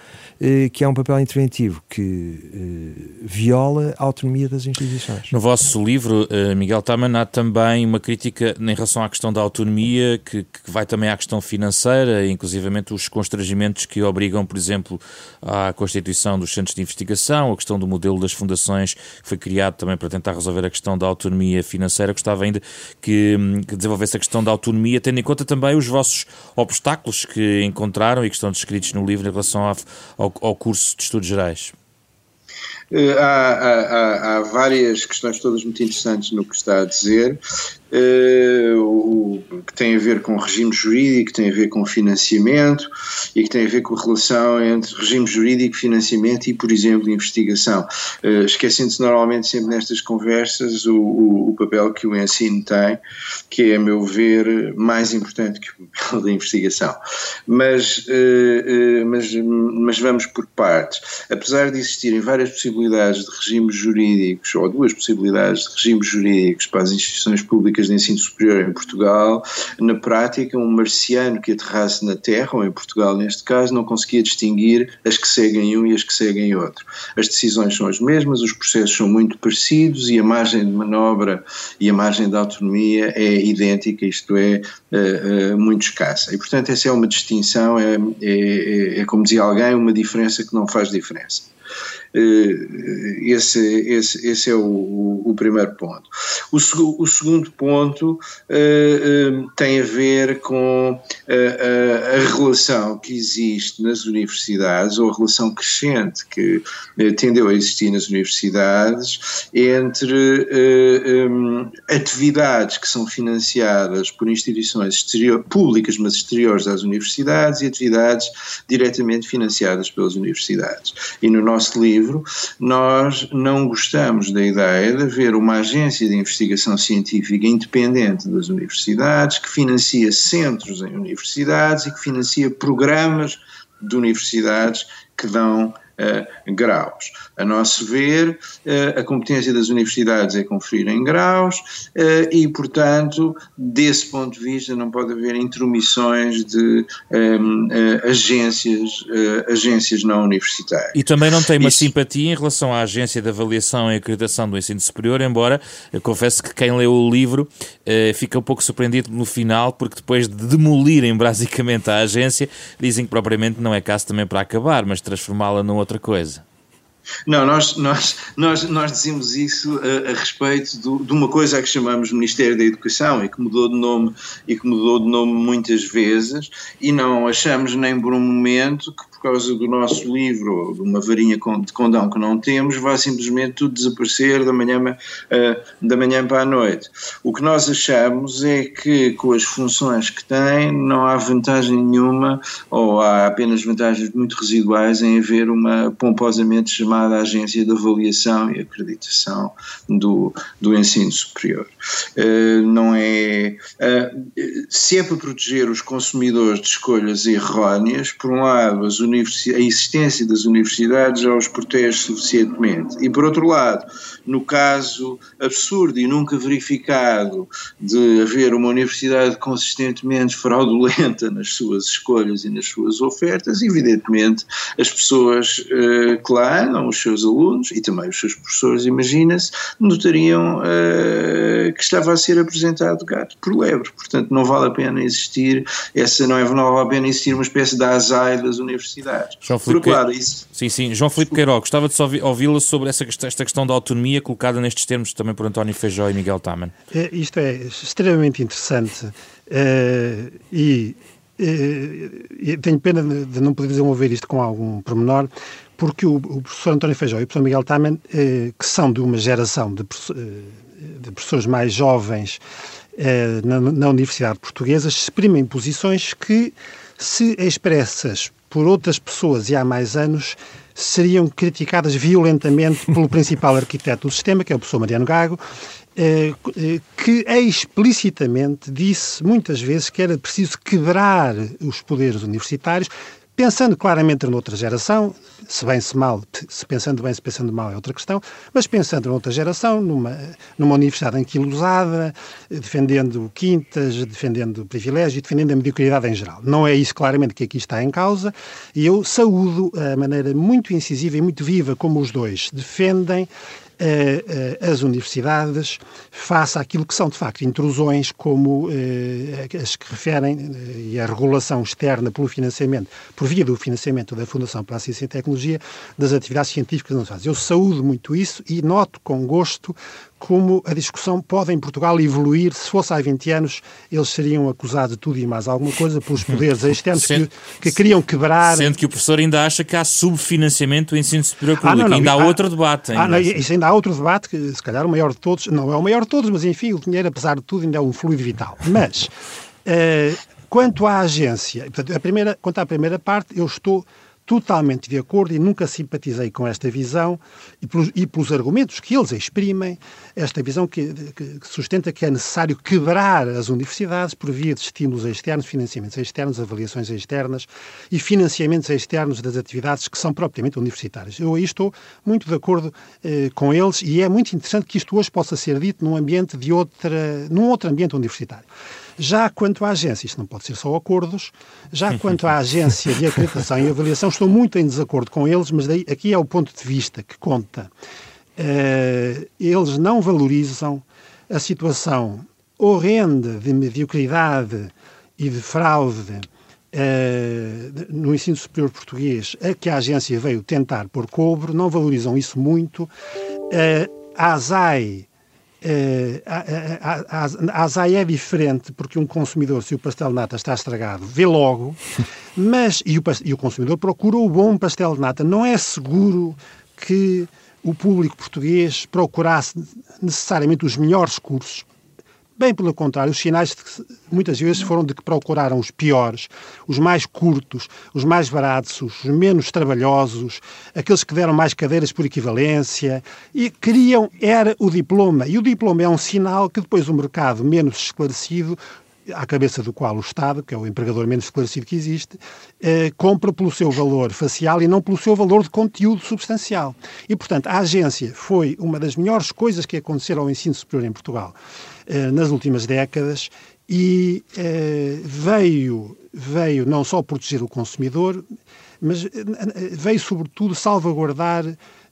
eh, que é um papel interventivo que eh, viola a autonomia das instituições. No vosso livro, eh, Miguel Taman, há também uma crítica em relação à questão da autonomia, que, que vai também à questão financeira, inclusivamente os constrangimentos que obrigam, por exemplo, à constituição dos centros de investigação, a questão do modelo das fundações, que foi criado também para tentar resolver a questão da autonomia financeira. Gostava ainda que, hum, que desenvolvesse a questão da autonomia, tendo em conta também os vossos obstáculos obstáculos que encontraram e que estão descritos no livro em relação ao, ao, curso de estudos gerais? Eh, há, há, há, várias questões todas muito interessantes no que está a dizer uh, o, que tem a ver com regime jurídico, que tem a ver com financiamento e que tem a ver com a relação entre regime jurídico, financiamento e, por exemplo, investigação. Uh, Esquecendo-se normalmente sempre nestas conversas o, o, o, papel que o ensino tem, que é, a meu ver, mais importante que o papel da investigação. Mas, mas, mas vamos por partes. Apesar de existirem várias possibilidades de regimes jurídicos, ou duas possibilidades de regimes jurídicos para as instituições públicas de ensino superior em Portugal, na prática, um marciano que aterrasse na Terra, ou em Portugal neste caso, não conseguia distinguir as que seguem um e as que seguem outro. As decisões são as mesmas, os processos são muito parecidos e a margem de manobra e a margem de autonomia é idêntica, isto é, uh, uh, muito escassa. E, portanto, essa é uma distinção, é, é, é, como dizia alguém, uma diferença que não faz diferença. Eh, esse, esse, esse é o, o primeiro ponto. O, o segundo ponto uh, tem a ver com a, a, relação que existe nas universidades, ou a relação crescente que tendeu a existir nas universidades, entre atividades que são financiadas por instituições exterior, públicas, mas exteriores às universidades, e atividades diretamente financiadas pelas universidades. E no nosso livro, livro, nós não gostamos da ideia de haver uma agência de investigação científica independente das universidades, que financia centros em universidades e que financia programas de universidades que dão uh, graus. A nosso ver, uh, a competência das universidades é conferir em graus uh, e, portanto, desse ponto de vista, não pode haver intromissões de um, agências, agências não universitárias. E também não tem uma Isso... simpatia em relação à agência de avaliação e acreditação do ensino superior, embora eu confesso que quem leu o livro fica um pouco surpreendido no final, porque depois de demolirem basicamente a agência, dizem que propriamente não é caso também para acabar, mas transformá-la num outra coisa. Não, nós, nós, nós, nós dizemos isso a, a respeito do, de uma coisa que chamamos Ministério da Educação e que mudou de nome e que mudou de nome muitas vezes e não achamos nem por um momento que causa do nosso livro, de uma varinha de condão que não temos, vai simplesmente tudo desaparecer da manhã, uh, da manhã para a noite. O que nós achamos é que, com as funções que tem, não há vantagem nenhuma, ou há apenas vantagens muito residuais em haver uma pomposamente chamada Agência de Avaliação e Acreditação do, do Ensino Superior. Uh, não é. Uh, se é para proteger os consumidores de escolhas erróneas, por um lado, as a existência das universidades já os protege suficientemente, e por outro lado, no caso absurdo e nunca verificado de haver uma universidade consistentemente fraudulenta nas suas escolhas e nas suas ofertas, evidentemente as pessoas uh, que lá andam, os seus alunos e também os seus professores, imagina-se, notariam uh, que estava a ser apresentado gato por lebre. Portanto, não vale a pena existir essa, não, é, não vale a pena existir uma espécie de azai das universidades. João Filipe, claro, isso... Sim, sim. João Filipe Queiroz, gostava de ouvi-la sobre essa, esta questão da autonomia colocada nestes termos também por António Feijó e Miguel Taman. É, isto é extremamente interessante uh, e, uh, e, tenho pena de não poder desenvolver isto com algum pormenor, porque o, o professor António Feijó e o professor Miguel Taman, uh, que são de uma geração de, de professores mais jovens na, na Universidade Portuguesa, exprimem posições que, se expressas por outras pessoas e há mais anos, seriam criticadas violentamente pelo principal arquiteto do sistema, que é o professor Mariano Gago, eh, eh, que explicitamente disse muitas vezes que era preciso quebrar os poderes universitários, pensando claramente noutra geração, se bem se mal, se pensando bem, se pensando mal é outra questão, mas pensando noutra geração, numa, numa universidade anquilosada, defendendo quintas, defendendo privilégios, defendendo a mediocridade em geral. Não é isso claramente que aqui está em causa, e eu saúdo a maneira muito incisiva e muito viva como os dois defendem as universidades face àquilo que são, de facto, intrusões como eh, as que referem eh, e a regulação externa pelo financiamento, por via do financiamento da Fundação para a Ciência e Tecnologia, das atividades científicas não faz. Eu saúdo muito isso e noto com gosto como a discussão pode em Portugal evoluir. Se fosse há 20 anos, eles seriam acusados de tudo e mais alguma coisa pelos poderes externos que, que, queriam quebrar. Sendo que o professor ainda acha que há subfinanciamento do ensino superior público. Ah, não, não, ainda há, há outro debate. Ainda. Ah, não, isso ainda há outro debate, que se calhar o maior de todos, não é o maior de todos, mas enfim, o dinheiro, apesar de tudo, ainda é um fluido vital. Mas, uh, quanto à agência, portanto, a primeira, quanto à primeira parte, eu estou totalmente de acordo e nunca simpatizei com esta visão e pelos, e pelos argumentos que eles exprimem, esta visão que, que, sustenta que é necessário quebrar as universidades por via de estímulos externos, financiamentos externos, avaliações externas e financiamentos externos das atividades que são propriamente universitárias. Eu aí estou muito de acordo eh, com eles e é muito interessante que isto hoje possa ser dito num ambiente de outra, num outro ambiente universitário. Já quanto à agência, isto não pode ser só acordos, já quanto à agência de acreditação e avaliação, estou muito em desacordo com eles, mas daí, aqui é o ponto de vista que conta. Uh, eles não valorizam a situação horrenda de mediocridade e de fraude uh, no ensino superior português a que a agência veio tentar pôr cobro, não valorizam isso muito. Uh, a ASAI a, a, a, ASAI é diferente porque um consumidor, se o pastel de nata está estragado, vê logo, mas e o, e o consumidor procura o bom pastel de nata. Não é seguro que o público português procurasse necessariamente os melhores cursos, Bem pelo contrário, os sinais muitas vezes foram de que procuraram os piores, os mais curtos, os mais baratos, os menos trabalhosos, aqueles que deram mais cadeiras por equivalência e queriam era o diploma. E o diploma é um sinal que depois o mercado menos esclarecido à cabeça do qual o Estado, que é o empregador menos esclarecido que existe, eh, compra pelo seu valor facial e não pelo seu valor de conteúdo substancial. E, portanto, a agência foi uma das melhores coisas que aconteceram ao ensino superior em Portugal. Eh, nas últimas décadas e eh, veio, veio não só proteger o consumidor, mas eh, veio sobretudo salvaguardar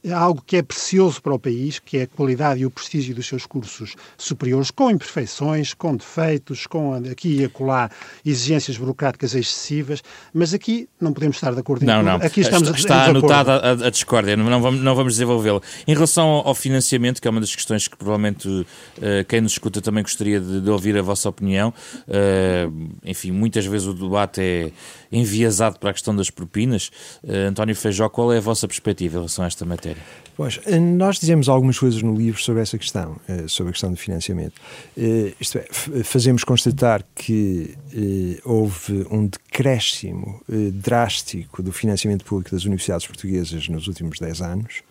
algo que é precioso para o país, que é a qualidade e o prestígio dos seus cursos superiores, com imperfeições, com defeitos, com aqui e acolá exigências burocráticas excessivas, mas aqui não podemos estar de acordo não, em não. Aqui estamos está, está anotada a, a, discórdia, não vamos, não vamos desenvolvê-la. Em relação ao financiamento, que é uma das questões que provavelmente uh, quem nos escuta também gostaria de, de ouvir a vossa opinião, uh, enfim, muitas vezes o debate é enviesado para a questão das propinas. Uh, António Feijó, qual é a vossa perspectiva em relação a esta matéria? Pois, nós dizemos algumas coisas no livro sobre essa questão, sobre a questão do financiamento. Isto é, fazemos constatar que houve um decréscimo drástico do financiamento público das universidades portuguesas nos últimos 10 anos.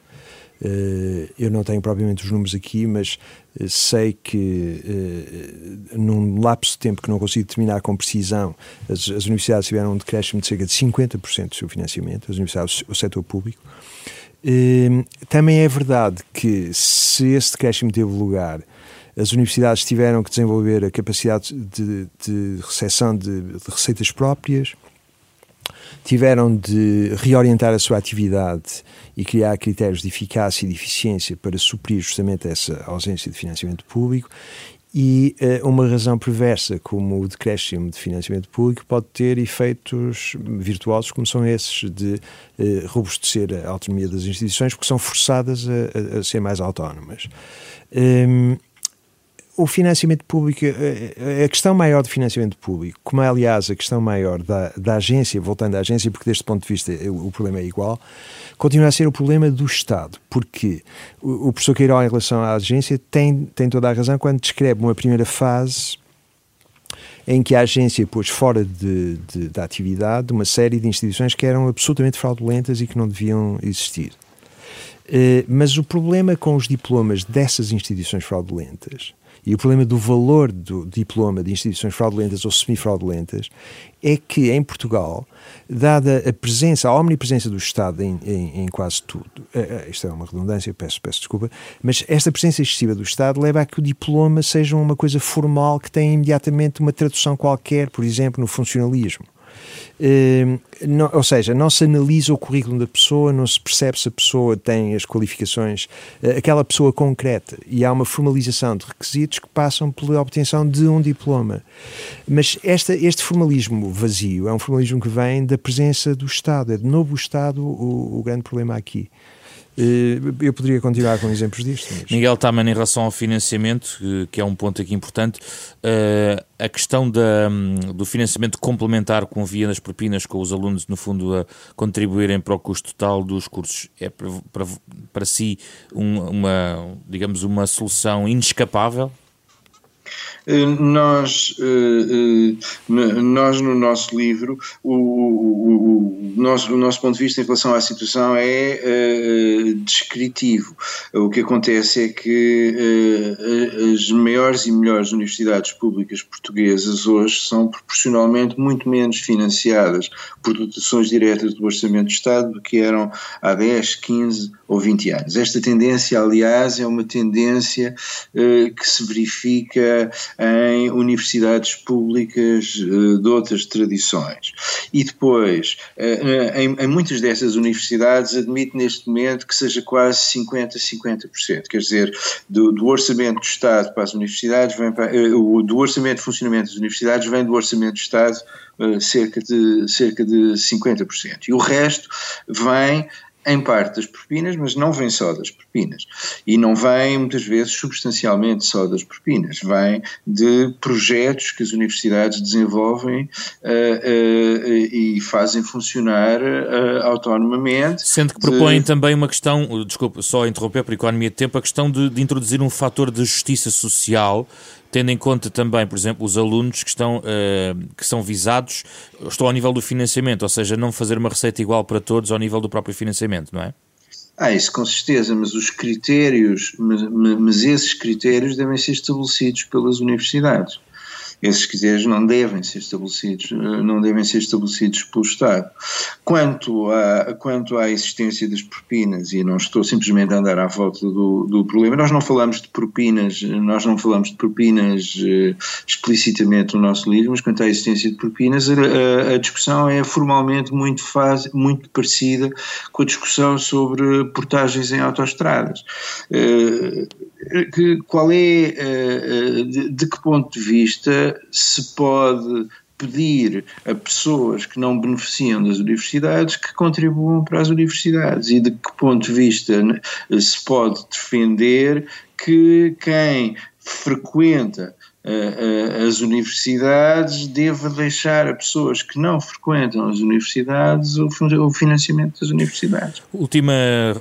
Eh, eu não tenho propriamente os números aqui, mas eh, sei que eh, num lapso de tempo que não consigo determinar com precisão, as, as universidades tiveram um decréscimo de cerca de 50% do seu financiamento, as universidades, o setor público. Também é verdade que se esse decréscimo teve lugar, as universidades tiveram que desenvolver a capacidade de, de recepção de, de receitas próprias, tiveram de reorientar a sua atividade e criar critérios de eficácia e de eficiência para suprir justamente essa ausência de financiamento público e uh, uma razão perversa como o decréscimo de financiamento público pode ter efeitos virtuosos como são esses de uh, robustecer a autonomia das instituições porque são forçadas a, a, a ser mais autónomas. Um, o financiamento público, eh, eh, a questão maior do financiamento público, como é aliás a questão maior da, da agência, voltando à agência, porque deste ponto de vista o, o problema é igual, continua a ser o problema do Estado, porque o, o professor Queiroz, em relação à agência, tem, tem toda a razão quando descreve uma primeira fase em que a agência pôs fora de, de, da atividade uma série de instituições que eram absolutamente fraudulentas e que não deviam existir. Uh, mas o problema com os diplomas dessas instituições fraudulentas e o problema do valor do diploma de instituições fraudulentas ou semifraudulentas é que em Portugal, dada a presença, a omnipresença do Estado em, em, em quase tudo, uh, isto é uma redundância, peço, peço desculpa, mas esta presença excessiva do Estado leva a que o diploma seja uma coisa formal que tem imediatamente uma tradução qualquer, por exemplo, no funcionalismo. Não, ou seja, não se analisa o currículo da pessoa, não se percebe se a pessoa tem as qualificações, uh, aquela pessoa concreta, e há uma formalização de requisitos que passam pela obtenção de um diploma. Mas esta, este formalismo vazio é um formalismo que vem da presença do Estado, é de novo o Estado o, o grande problema aqui. Eh, eu poderia continuar com exemplos disto. Mas... Miguel Taman, em relação ao financiamento, que é um ponto aqui importante, eh, a questão da, do financiamento complementar com via nas propinas, com os alunos, no fundo, a contribuírem para o custo total dos cursos, é para, para, para si um, uma, digamos, uma solução inescapável? Eh, nós, eh, eh, nós no nosso livro, o, o, o, nosso, o nosso ponto de vista em relação à situação é descritivo. O que acontece é que as maiores e melhores universidades públicas portuguesas hoje são proporcionalmente muito menos financiadas por dotações diretas do Orçamento do Estado do que eram há 10, 15 ou 20 anos. Esta tendência, aliás, é uma tendência que se verifica em universidades públicas uh, de outras tradições. E depois, uh, em, muitas dessas universidades, admite neste momento que seja quase 50-50%. Quer dizer, do, do, orçamento do Estado para as universidades, vem para, uh, do orçamento de funcionamento das universidades, vem do orçamento do Estado cerca de, cerca de 50%. E o resto vem em parte das propinas, mas não vem só das propinas. E não vem, muitas vezes, substancialmente só das propinas. Vem de projetos que as universidades desenvolvem uh, uh, e fazem funcionar uh, autonomamente. Sendo que propõem de... também uma questão, desculpa, só interromper por economia de tempo, a questão de, de introduzir um fator de justiça social tendo em conta também, por exemplo, os alunos que, estão, uh, que são visados, estão ao nível do financiamento, ou seja, não fazer uma receita igual para todos ao nível do próprio financiamento, não é? Ah, isso com certeza, mas os critérios, mas, mas esses critérios devem ser estabelecidos pelas universidades. Esses critérios não devem ser estabelecidos, não devem ser estabelecidos pelo Estado. Quanto à, quanto à existência das propinas, e não estou simplesmente a andar à volta do, do problema, nós não falamos de propinas, nós não falamos de propinas uh, explicitamente no nosso livro, mas quanto à existência de propinas, a, a discussão é formalmente muito, faz, muito parecida com a discussão sobre portagens em autoestradas. Uh, qual é, uh, de, de que ponto de vista se pode pedir a pessoas que não beneficiam das universidades que contribuam para as universidades? E de que ponto de vista se pode defender que quem frequenta as universidades deva deixar a pessoas que não frequentam as universidades o financiamento das universidades. Última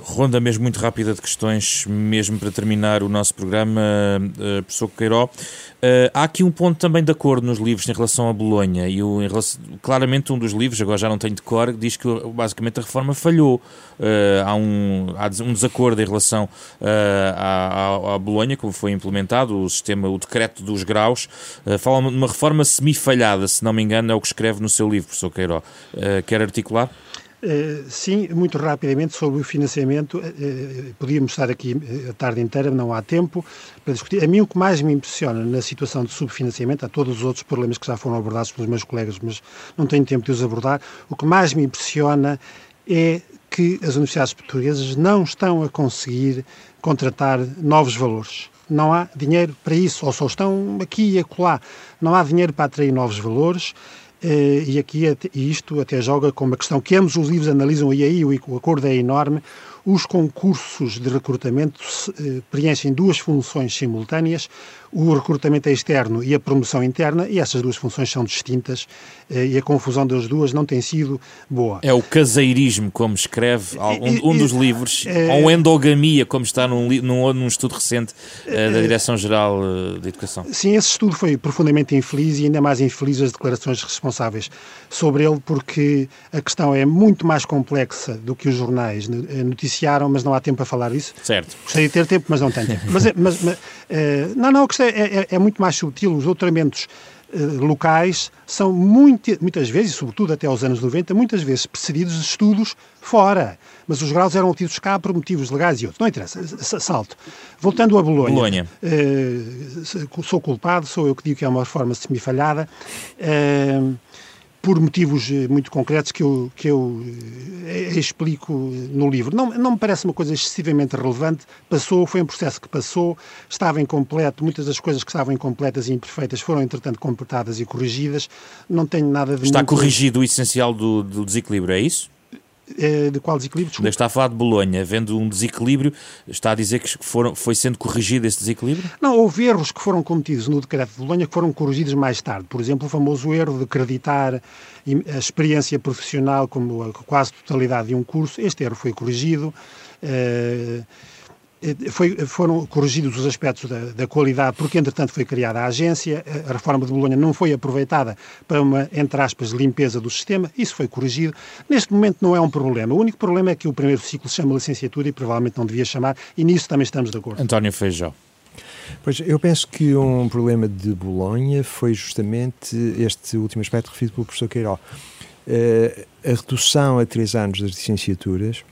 ronda mesmo muito rápida de questões, mesmo para terminar o noso programa, uh, professor Queiró. Uh, há aqui um ponto também de acordo nos livros em relação a Bolonha e o, relação, claramente um dos livros, agora já não tenho de cor, diz que basicamente a reforma falhou. Uh, há, um, há um desacordo em relação à, à, à, Bolonha, como foi implementado o sistema, o decreto dos graus. Fala de uma reforma semi-falhada, se não me engano, é o que escreve no seu livro, professor Queiró. quer articular? Uh, sim, muito rapidamente sobre o financiamento. Podíamos estar aqui a tarde inteira, não há tempo para discutir. A mim o que mais me impressiona na situação de subfinanciamento, há todos os outros problemas que já foram abordados pelos meus colegas, mas não tenho tempo de os abordar, o que mais me impressiona é que as universidades portuguesas não estão a conseguir contratar novos valores. Não há dinheiro para isso, ou só estão aqui e acolá. Não há dinheiro para atrair novos valores. Eh, e aqui isto até joga com uma questão que ambos os livros analisam, e aí o acordo é enorme, os concursos de recrutamento eh, preenchem duas funções simultâneas, o recrutamento externo e a promoção interna, e essas duas funções são distintas eh, e a confusão das duas não tem sido boa. É o caseirismo, como escreve um, um dos livros, é, ou endogamia, como está num, num, num estudo recente uh, da Direção-Geral de Educação. Sim, esse estudo foi profundamente infeliz e ainda mais infeliz as declarações responsáveis sobre ele, porque a questão é muito mais complexa do que os jornais noticiaram, mas não há tempo para falar disso. Certo. Gostaria de ter tempo, mas não tenho tempo. mas, mas, mas uh, não, não, questão é, é, é muito mais sutil. Os doutoramentos uh, locais são muito, muitas vezes, e sobretudo até aos anos 90, muitas vezes precedidos de estudos fora. Mas os graus eram obtidos cá por motivos legais e outros. Não interessa. Salto. Voltando a Bolonha. Bolonha. Uh, sou culpado, sou eu que digo que é uma reforma semifalhada. Uh, por motivos eh, muito concretos que eu, que eu eh, explico no livro. Não, não me parece uma coisa excessivamente relevante. Passou, foi um processo que passou, estava incompleto, muitas das coisas que estavam incompletas e imperfeitas foram, entretanto, completadas e corrigidas. Não tenho nada de. Está muito... corrigido o essencial do, do desequilíbrio, é isso? Eh, de qual desequilíbrio? Desculpa. Está a falar de Bolonha, havendo um desequilíbrio, está a dizer que foram, foi sendo corrigido esse desequilíbrio? Não, houve erros que foram cometidos no decreto de Bolonha que foram corrigidos mais tarde. Por exemplo, o famoso erro de acreditar a experiência profissional como a quase totalidade de um curso. Este erro foi corrigido. Uh, foi, foram corrigidos os aspectos da, da, qualidade, porque entretanto foi criada a agência, a reforma de Bolonha não foi aproveitada para uma, entre aspas, limpeza do sistema, isso foi corrigido. Neste momento não é um problema. O único problema é que o primeiro ciclo se chama licenciatura e provavelmente não devia chamar, e nisso também estamos de acordo. António Feijó. Pois, eu penso que um problema de Bolonha foi justamente este último aspecto referido pelo professor Queiroz. Uh, a redução a três anos das licenciaturas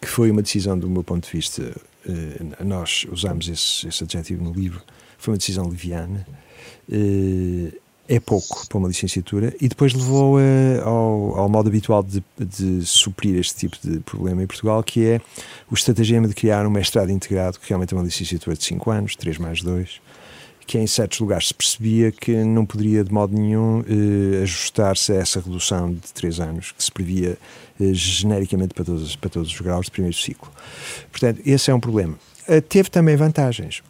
que foi uma decisão, do meu ponto de vista, eh, nós usamos esse, esse adjetivo no livro, foi uma decisão leviana, eh, é pouco para uma licenciatura e depois levou ao, ao modo habitual de, de suprir este tipo de problema em Portugal, que é o estratagema de criar um mestrado integrado, que realmente é uma licenciatura de 5 anos, 3 mais 2, que em certos lugares se percebia que não poderia de modo nenhum eh, ajustar-se a essa redução de três anos que se previa eh, genericamente para todos, para todos os graus de primeiro ciclo. Portanto, esse é um problema. Uh, teve também vantagens.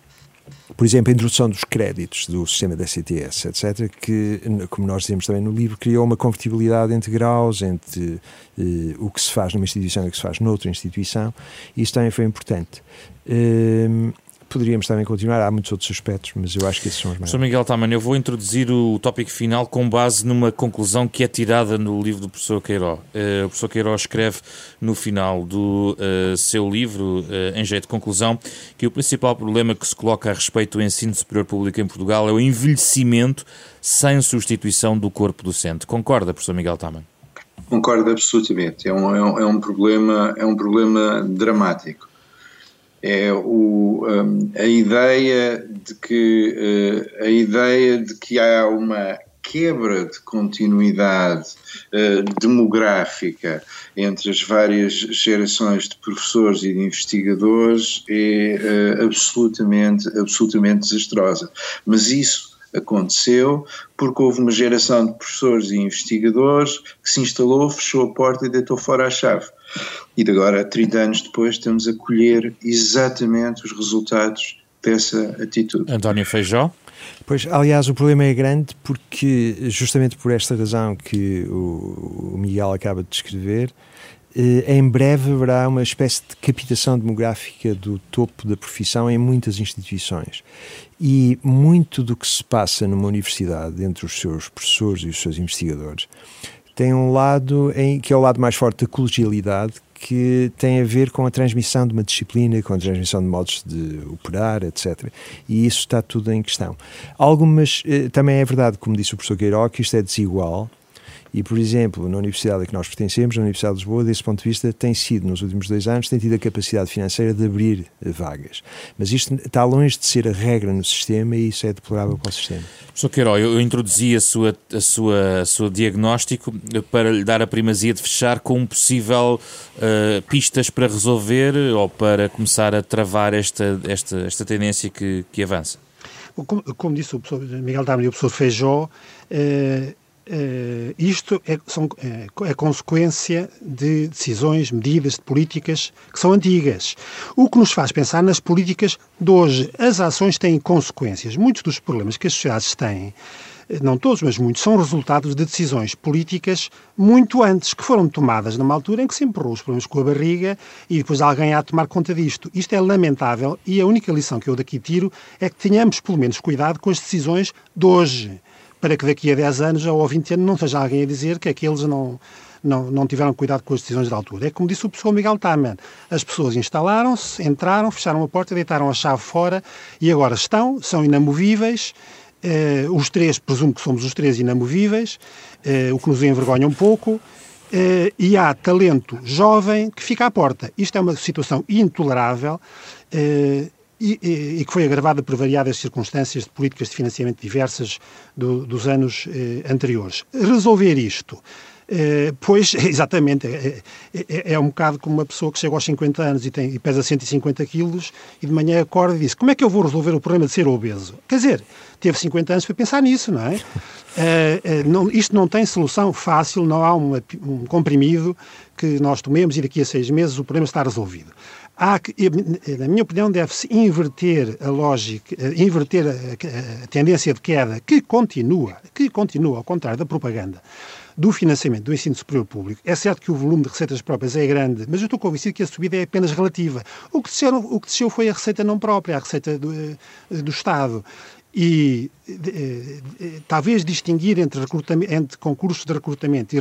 Por exemplo, a introdução dos créditos do sistema da CTS, etc., que, como nós dizemos também no livro, criou uma convertibilidade entre graus, entre eh, o que se faz numa instituição e o que se faz noutra instituição, isso também foi importante. Uh, Poderíamos também continuar, há muitos outros aspectos, mas eu acho que esses são os mais. Sr. Miguel Taman, eu vou introduzir o tópico final com base numa conclusão que é tirada no livro do professor Queiroz. Uh, o professor Queiroz escreve no final do uh, seu livro, uh, em jeito de conclusão, que o principal problema que se coloca a respeito do ensino superior público em Portugal é o envelhecimento sem substituição do corpo docente. Concorda, professor Miguel Taman? Concordo absolutamente. É um, é um, é um problema, é um problema dramático é o, um, a ideia de que uh, a ideia de que há uma quebra de continuidade uh, demográfica entre as várias gerações de professores e de investigadores é uh, absolutamente absolutamente desastrosa mas isso aconteceu porque houve uma geração de professores e investigadores que se instalou, fechou a porta e deitou fora a chave. E de agora, 30 anos depois, estamos a colher exatamente os resultados dessa atitude. António Feijó? Pois, aliás, o problema é grande porque, justamente por esta razão que o Miguel acaba de descrever, eh, em breve haverá uma espécie de capitação demográfica do topo da profissão em muitas instituições. E muito do que se passa numa universidade, entre os seus professores e os seus investigadores, tem um lado em, que é o lado mais forte da colegialidade, que tem a ver com a transmissão de uma disciplina, com a transmissão de modos de operar, etc. E isso está tudo em questão. Algumas, eh, também é verdade, como disse o professor Queiroz, que isto é desigual, e, por exemplo, na universidade a que nós pertencemos, na Universidade de Lisboa, desse ponto de vista, tem sido, nos últimos dois anos, tem tido a capacidade financeira de abrir vagas. Mas isto está longe de ser a regra no sistema e isso é deplorável para o sistema. Professor Queiroz, eu, introduzi a sua, a sua, a sua diagnóstico para lhe dar a primazia de fechar com um possível uh, pistas para resolver ou para começar a travar esta, esta, esta tendência que, que avança. Como, como disse o professor Miguel Dami e o professor Feijó, eh, Uh, isto é, são, é, é, consequência de decisões, medidas, de políticas que são antigas. O que nos faz pensar nas políticas de hoje. As ações têm consequências. Muitos dos problemas que as sociedades têm, eh, não todos, mas muitos, são resultados de decisões políticas muito antes, que foram tomadas numa altura em que se empurrou os problemas com a barriga e depois alguém há a tomar conta disto. Isto é lamentável e a única lição que eu daqui tiro é que tenhamos pelo menos cuidado com as decisões de hoje para que daqui a 10 anos ou 20 anos não seja alguém a dizer que aqueles não, não, não tiveram cuidado com as decisões da altura. É como disse o professor Miguel Taman, as pessoas instalaram-se, entraram, fecharam a porta, deitaram a chave fora e agora estão, são inamovíveis, eh, os três, presumo que somos os três inamovíveis, eh, o que nos envergonha um pouco, eh, e há talento jovem que fica à porta. Isto é uma situação intolerável eh, e, e, e, que foi agravada por variadas circunstâncias de políticas de financiamento diversas do, dos anos eh, anteriores. Resolver isto, eh, pois, exatamente, é, é, é, um bocado como uma pessoa que chega aos 50 anos e, tem, e pesa 150 quilos e de manhã acorda e diz como é que eu vou resolver o problema de ser obeso? Quer dizer, teve 50 anos para pensar nisso, não é? Eh, eh, não, isto não tem solução fácil, não há uma, um comprimido que nós tomemos e daqui a seis meses o problema está resolvido há na minha opinião, deve-se inverter a lógica, eh, inverter a, a, tendência de queda que continua, que continua, ao contrário da propaganda, do financiamento do ensino superior público. É certo que o volume de receitas próprias é grande, mas eu estou convencido que a subida é apenas relativa. O que desceu, o que desceu foi a receita não própria, a receita do, eh, do Estado e eh, eh, talvez distinguir entre, entre, concursos de recrutamento e,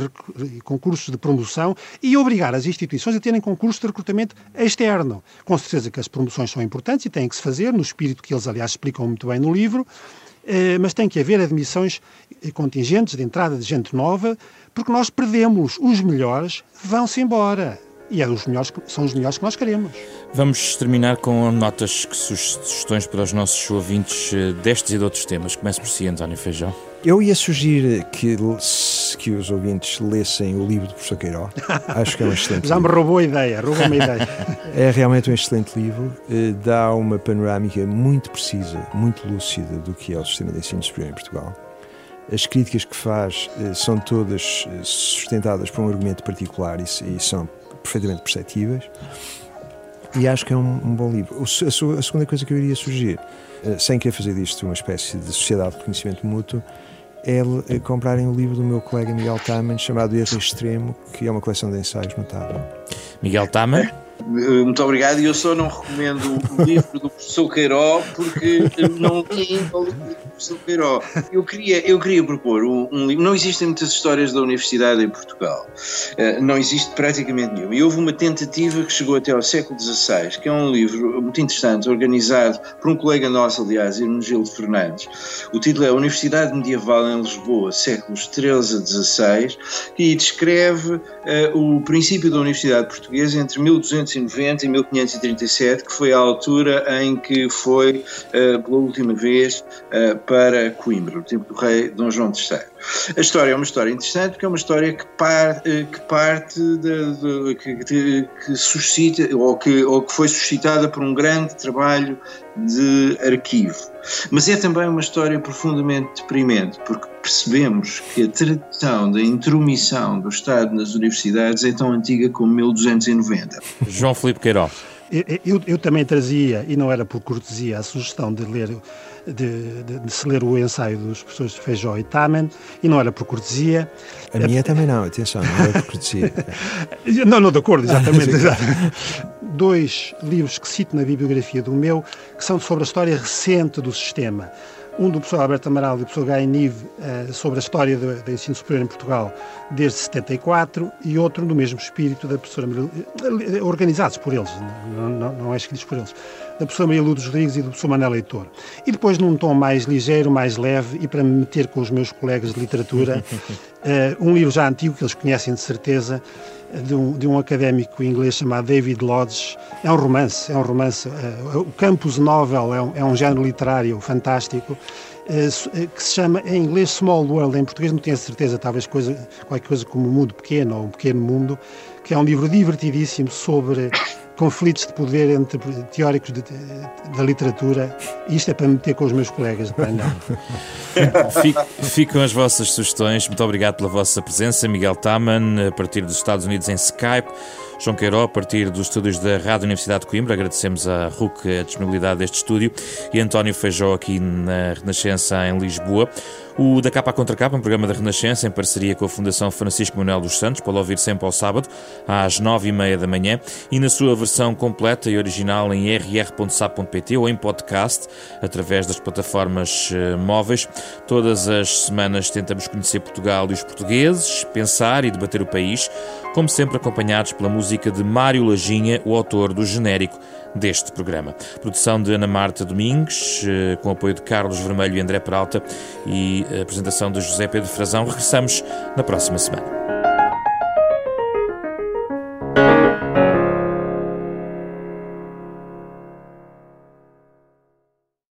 e, concursos de promoção e obrigar as instituições a terem concursos de recrutamento externo. Com certeza que as promoções são importantes e têm que se fazer, no espírito que eles, aliás, explicam muito bem no livro, eh, mas tem que haver admissões contingentes de entrada de gente nova, porque nós perdemos os melhores, vão-se embora. E é os melhores, são os melhores que nós queremos. Vamos terminar com notas, sugestões para os nossos ouvintes eh, destes e de outros temas. Comece por si, António Feijão. Eu ia sugerir que, que os ouvintes lessem o livro do professor Queiroz. Acho que é um excelente Já livro. me roubou a ideia, roubou-me a ideia. É realmente um excelente livro. Eh, dá uma panorâmica muito precisa, muito lúcida do que é o sistema de ensino superior em Portugal. As críticas que faz eh, são todas sustentadas por um argumento particular e são perfeitamente perceptíveis. E acho que é um, um bom livro. a, a, segunda coisa que eu iria sugerir, uh, sem querer fazer disto uma espécie de sociedade de conhecimento mútuo, é uh, comprarem o livro do meu colega Miguel Taman, chamado Erro Extremo, que é uma coleção de ensaios notável. Miguel Taman? Muito obrigado. E eu só não recomendo o livro do professor Queiró porque não li ainda o livro do professor Queiró. Eu queria, eu queria propor um, um, livro. Não existem muitas histórias da universidade em Portugal. Uh, não existe praticamente nenhuma. E houve uma tentativa que chegou até ao século XVI, que é um livro muito interessante, organizado por um colega nosso, aliás, Hermenegildo Fernandes. O título é Universidade Medieval em Lisboa, séculos XIII a XVI, e descreve uh, o princípio da Universidade Portuguesa entre 1290 e 1537, que foi a altura em que foi, uh, pela última vez, uh, para Coimbra, no tempo do rei Dom João III. A história é uma história interessante porque é uma história que, par, que parte de, de, que, que, suscita ou que, ou que foi suscitada por um grande trabalho de arquivo. Mas é também uma história profundamente deprimente, porque percebemos que a tradição da intromissão do Estado nas universidades é tão antiga como 1290. João Filipe Queiroz. Eu, eu, eu, também trazia, e não era por cortesia, a sugestão de ler de, de, de, se ler o ensaio dos professores Feijó e Tamen, e não era por cortesia. A minha também não, atenção, não era por cortesia. não, não, de acordo, exatamente. Dois livros que cito na bibliografia do meu, que são sobre a história recente do sistema um do professor Alberto Amaral e do professor Gai Nive uh, sobre a história do, do, ensino superior em Portugal desde 74 e outro do mesmo espírito da professora Maria, uh, organizados por eles, não, não, não é escritos por eles, da professora Maria Lourdes Rodrigues e do professor Manel Leitor. E depois num tom mais ligeiro, mais leve e para me meter com os meus colegas de literatura, uh, um livro já antigo que eles conhecem de certeza, de um, de um académico inglês chamado David Lodge. É um romance, é um romance. Uh, o campus novel é um, é um género literário fantástico uh, que se chama em inglês Small World, em português não tenho a certeza, talvez coisa, qualquer coisa como Mundo Pequeno ou Um Pequeno Mundo, que é um livro divertidíssimo sobre conflitos de poder entre teóricos de, da literatura. Isto é para meter com os meus colegas de painel. Ficam as vossas sugestões. Muito obrigado pela vossa presença. Miguel Taman, a partir dos Estados Unidos em Skype. João Queiró, a partir dos estúdios da Rádio Universidade de Coimbra. Agradecemos à RUC a disponibilidade deste estúdio. E António Feijó aqui na Renascença em Lisboa. O Da Capa Contra Capa, um programa da Renascença em parceria com a Fundação Francisco Manuel dos Santos, pode ouvir sempre ao sábado, às nove e meia da manhã, e na sua versão completa e original em rr.sap.pt ou em podcast, através das plataformas uh, móveis. Todas as semanas tentamos conhecer Portugal e os portugueses, pensar e debater o país, como sempre acompanhados pela música de Mário Lajinha, o autor do genérico deste programa. Produção de Ana Marta Domingues, uh, com apoio de Carlos Vermelho e André Peralta e apresentação de José Pedro Frazão. Regressamos na próxima semana.